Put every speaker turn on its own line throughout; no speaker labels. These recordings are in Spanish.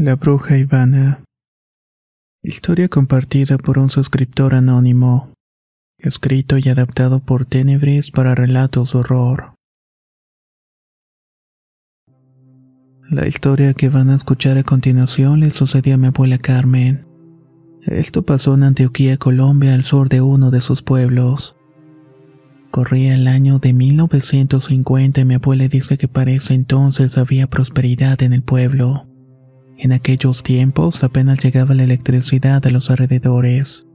La bruja Ivana. Historia compartida por un suscriptor anónimo. Escrito y adaptado por Tenebris para relatos de horror. La historia que van a escuchar a continuación le sucedió a mi abuela Carmen. Esto pasó en Antioquía, Colombia, al sur de uno de sus pueblos. Corría el año de 1950 y mi abuela dice que para ese entonces había prosperidad en el pueblo. En aquellos tiempos apenas llegaba la electricidad a los alrededores.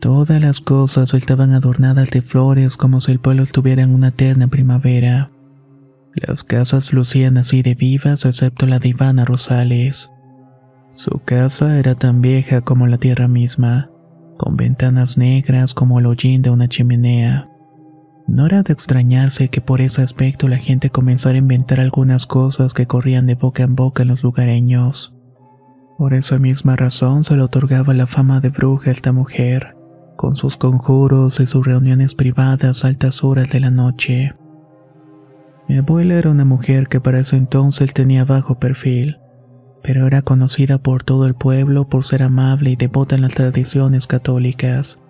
Todas las cosas estaban adornadas de flores como si el pueblo estuviera en una eterna primavera. Las casas lucían así de vivas excepto la de Ivana Rosales. Su casa era tan vieja como la tierra misma, con ventanas negras como el hollín de una chimenea. No era de extrañarse que por ese aspecto la gente comenzara a inventar algunas cosas que corrían de boca en boca en los lugareños. Por esa misma razón se le otorgaba la fama de bruja a esta mujer, con sus conjuros y sus reuniones privadas a altas horas de la noche. Mi abuela era una mujer que para ese entonces tenía bajo perfil, pero era conocida por todo el pueblo por ser amable y devota en las tradiciones católicas.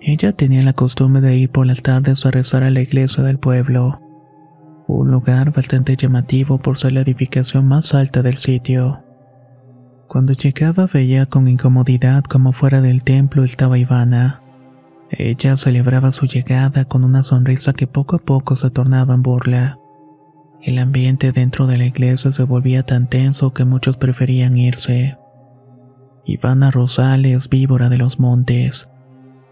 Ella tenía la costumbre de ir por las tardes a rezar a la iglesia del pueblo, un lugar bastante llamativo por ser la edificación más alta del sitio. Cuando llegaba veía con incomodidad como fuera del templo estaba Ivana. Ella celebraba su llegada con una sonrisa que poco a poco se tornaba en burla. El ambiente dentro de la iglesia se volvía tan tenso que muchos preferían irse. Ivana Rosales, víbora de los montes.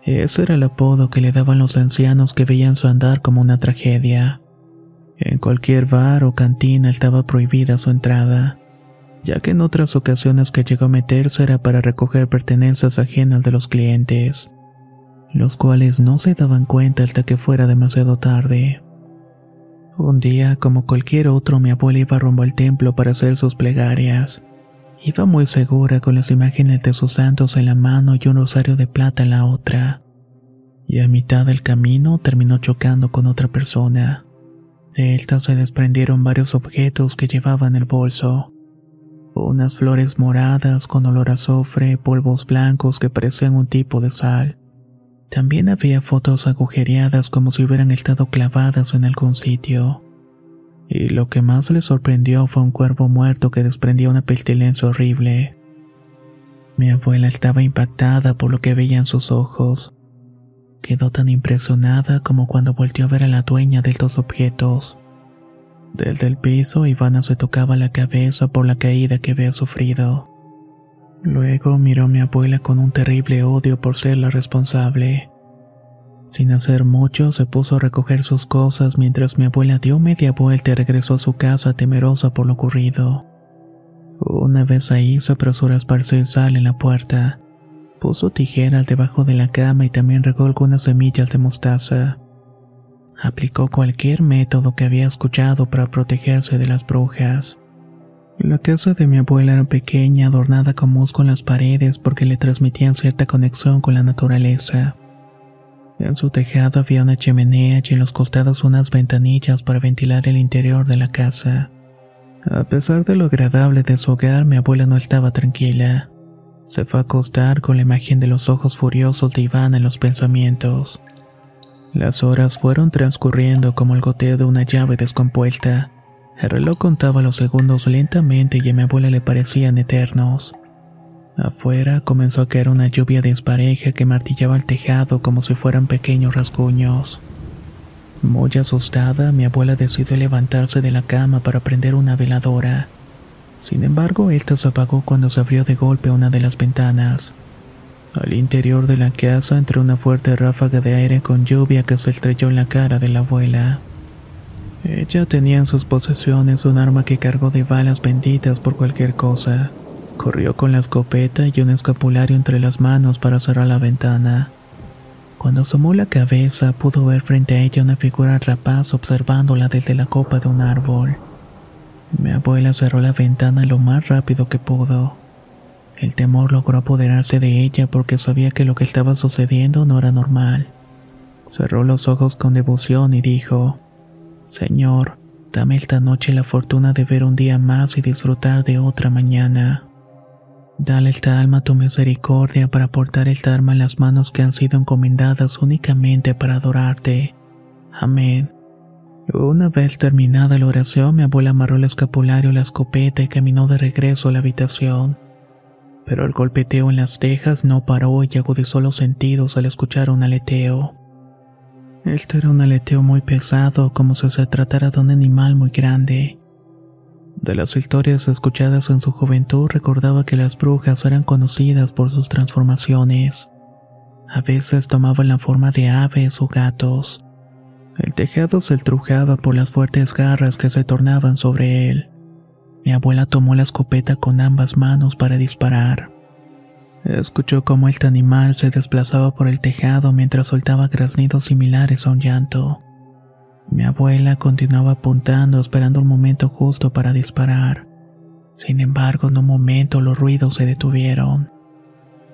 Ese era el apodo que le daban los ancianos que veían su andar como una tragedia. En cualquier bar o cantina estaba prohibida su entrada, ya que en otras ocasiones que llegó a meterse era para recoger pertenencias ajenas de los clientes, los cuales no se daban cuenta hasta que fuera demasiado tarde. Un día, como cualquier otro, mi abuela iba rumbo al templo para hacer sus plegarias. Iba muy segura con las imágenes de sus santos en la mano y un rosario de plata en la otra. Y a mitad del camino terminó chocando con otra persona. De esta se desprendieron varios objetos que llevaba en el bolso. Unas flores moradas con olor a azufre, polvos blancos que parecían un tipo de sal. También había fotos agujereadas como si hubieran estado clavadas en algún sitio. Y lo que más le sorprendió fue un cuervo muerto que desprendía una pestilencia horrible. Mi abuela estaba impactada por lo que veía en sus ojos. Quedó tan impresionada como cuando volteó a ver a la dueña de estos objetos. Desde el piso, Ivana se tocaba la cabeza por la caída que había sufrido. Luego miró a mi abuela con un terrible odio por ser la responsable. Sin hacer mucho, se puso a recoger sus cosas mientras mi abuela dio media vuelta y regresó a su casa temerosa por lo ocurrido. Una vez ahí, se apresuró a esparcir sal en la puerta. Puso tijeras debajo de la cama y también regó algunas semillas de mostaza. Aplicó cualquier método que había escuchado para protegerse de las brujas. La casa de mi abuela era pequeña, adornada con musgo en las paredes porque le transmitían cierta conexión con la naturaleza. En su tejado había una chimenea y en los costados unas ventanillas para ventilar el interior de la casa. A pesar de lo agradable de su hogar, mi abuela no estaba tranquila. Se fue a acostar con la imagen de los ojos furiosos de Iván en los pensamientos. Las horas fueron transcurriendo como el goteo de una llave descompuesta. El reloj contaba los segundos lentamente y a mi abuela le parecían eternos. Afuera comenzó a caer una lluvia dispareja que martillaba el tejado como si fueran pequeños rasguños. Muy asustada, mi abuela decidió levantarse de la cama para prender una veladora. Sin embargo, esta se apagó cuando se abrió de golpe una de las ventanas. Al interior de la casa entró una fuerte ráfaga de aire con lluvia que se estrelló en la cara de la abuela. Ella tenía en sus posesiones un arma que cargó de balas benditas por cualquier cosa. Corrió con la escopeta y un escapulario entre las manos para cerrar la ventana. Cuando asomó la cabeza pudo ver frente a ella una figura rapaz observándola desde la copa de un árbol. Mi abuela cerró la ventana lo más rápido que pudo. El temor logró apoderarse de ella porque sabía que lo que estaba sucediendo no era normal. Cerró los ojos con devoción y dijo, Señor, dame esta noche la fortuna de ver un día más y disfrutar de otra mañana. Dale esta alma tu misericordia para portar esta arma en las manos que han sido encomendadas únicamente para adorarte. Amén. Una vez terminada la oración, mi abuela amarró el escapulario a la escopeta y caminó de regreso a la habitación. Pero el golpeteo en las tejas no paró y agudizó los sentidos al escuchar un aleteo. Este era un aleteo muy pesado, como si se tratara de un animal muy grande. De las historias escuchadas en su juventud recordaba que las brujas eran conocidas por sus transformaciones. A veces tomaban la forma de aves o gatos. El tejado se estrujaba por las fuertes garras que se tornaban sobre él. Mi abuela tomó la escopeta con ambas manos para disparar. Escuchó cómo este animal se desplazaba por el tejado mientras soltaba graznidos similares a un llanto. Mi abuela continuaba apuntando esperando el momento justo para disparar. Sin embargo, en un momento los ruidos se detuvieron.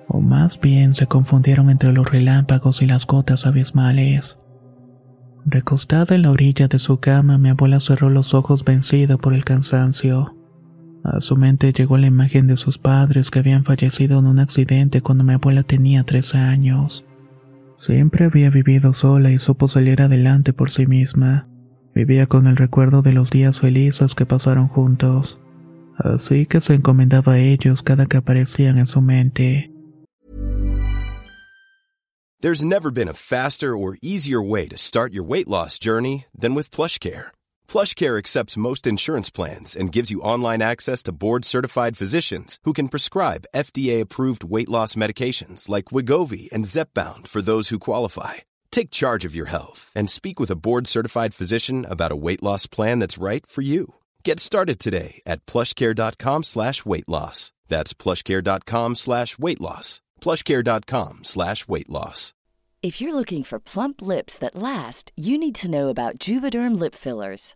O más bien se confundieron entre los relámpagos y las gotas abismales. Recostada en la orilla de su cama, mi abuela cerró los ojos vencida por el cansancio. A su mente llegó la imagen de sus padres que habían fallecido en un accidente cuando mi abuela tenía 13 años. Siempre había vivido sola y supo salir adelante por sí misma. Vivía con el recuerdo de los días felices que pasaron juntos. Así que se encomendaba a ellos cada que aparecían en su mente.
There's never been a faster or easier way to start your weight loss journey than with PlushCare. PlushCare accepts most insurance plans and gives you online access to board-certified physicians who can prescribe FDA-approved weight loss medications like Wigovi and Zepbound for those who qualify. Take charge of your health and speak with a board-certified physician about a weight loss plan that's right for you. Get started today at plushcare.com slash weight loss. That's plushcare.com slash weight loss. plushcare.com slash weight loss.
If you're looking for plump lips that last, you need to know about Juvederm lip fillers.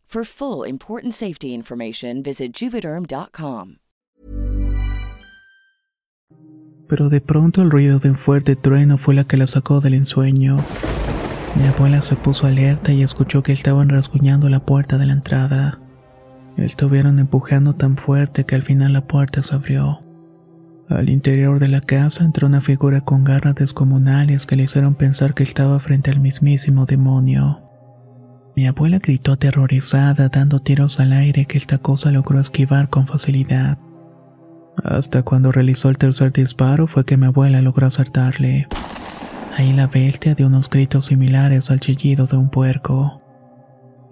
For full important safety information, visit juvederm.com.
Pero de pronto el ruido de un fuerte trueno fue la que la sacó del ensueño. Mi abuela se puso alerta y escuchó que estaban rasguñando la puerta de la entrada. Estuvieron empujando tan fuerte que al final la puerta se abrió. Al interior de la casa entró una figura con garras descomunales que le hicieron pensar que estaba frente al mismísimo demonio. Mi abuela gritó aterrorizada, dando tiros al aire que esta cosa logró esquivar con facilidad. Hasta cuando realizó el tercer disparo fue que mi abuela logró acertarle. Ahí la bestia dio unos gritos similares al chillido de un puerco.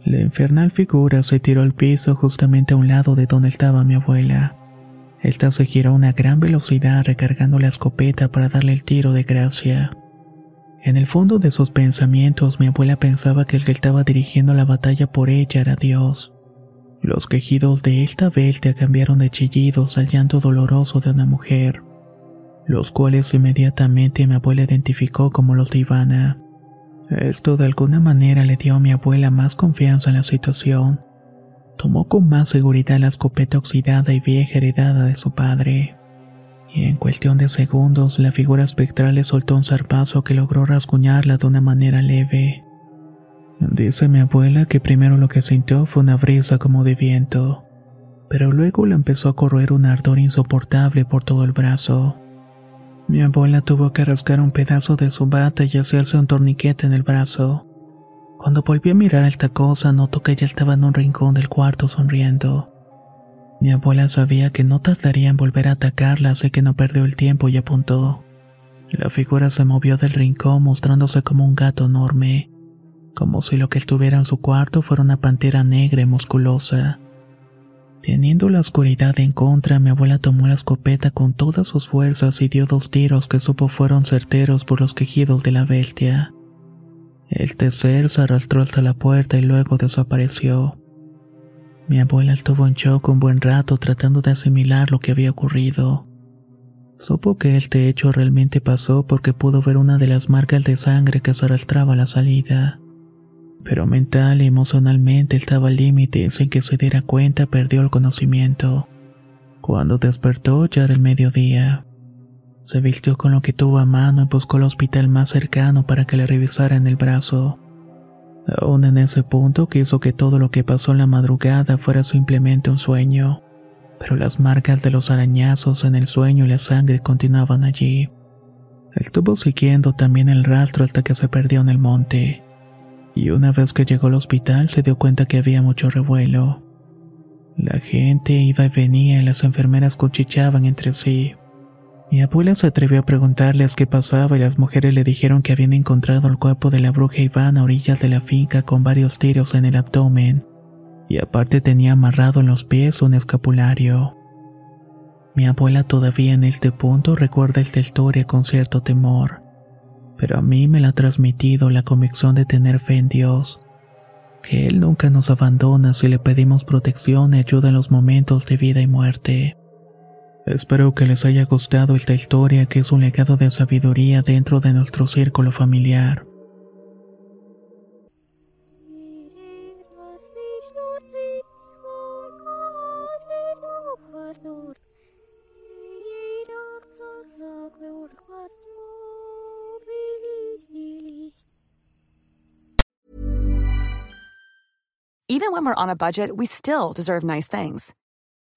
La infernal figura se tiró al piso justamente a un lado de donde estaba mi abuela. Esta se giró a una gran velocidad recargando la escopeta para darle el tiro de gracia. En el fondo de sus pensamientos mi abuela pensaba que el que estaba dirigiendo la batalla por ella era Dios. Los quejidos de esta bestia cambiaron de chillidos al llanto doloroso de una mujer, los cuales inmediatamente mi abuela identificó como los de Ivana. Esto de alguna manera le dio a mi abuela más confianza en la situación. Tomó con más seguridad la escopeta oxidada y vieja heredada de su padre. Y en cuestión de segundos la figura espectral le soltó un zarpazo que logró rasguñarla de una manera leve. Dice mi abuela que primero lo que sintió fue una brisa como de viento, pero luego le empezó a correr un ardor insoportable por todo el brazo. Mi abuela tuvo que rasgar un pedazo de su bata y hacerse un torniquete en el brazo. Cuando volví a mirar a esta cosa, notó que ella estaba en un rincón del cuarto sonriendo. Mi abuela sabía que no tardaría en volver a atacarla, así que no perdió el tiempo y apuntó. La figura se movió del rincón mostrándose como un gato enorme, como si lo que estuviera en su cuarto fuera una pantera negra y musculosa. Teniendo la oscuridad en contra, mi abuela tomó la escopeta con todas sus fuerzas y dio dos tiros que supo fueron certeros por los quejidos de la bestia. El tercer se arrastró hasta la puerta y luego desapareció. Mi abuela estuvo en shock un buen rato tratando de asimilar lo que había ocurrido. Supo que este hecho realmente pasó porque pudo ver una de las marcas de sangre que se arrastraba a la salida pero mental y emocionalmente estaba al límite sin que se diera cuenta perdió el conocimiento. Cuando despertó ya era el mediodía. Se vistió con lo que tuvo a mano y buscó el hospital más cercano para que le revisaran el brazo. Aún en ese punto quiso que todo lo que pasó en la madrugada fuera simplemente un sueño, pero las marcas de los arañazos en el sueño y la sangre continuaban allí. Estuvo siguiendo también el rastro hasta que se perdió en el monte y una vez que llegó al hospital se dio cuenta que había mucho revuelo. La gente iba y venía y las enfermeras cuchicheaban entre sí. Mi abuela se atrevió a preguntarles qué pasaba y las mujeres le dijeron que habían encontrado el cuerpo de la bruja Ivana a orillas de la finca con varios tiros en el abdomen, y aparte tenía amarrado en los pies un escapulario. Mi abuela todavía en este punto recuerda esta historia con cierto temor pero a mí me la ha transmitido la convicción de tener fe en Dios, que Él nunca nos abandona si le pedimos protección y ayuda en los momentos de vida y muerte. Espero que les haya gustado esta historia que es un legado de sabiduría dentro de nuestro círculo familiar.
Even when we're on a budget, we still deserve nice things.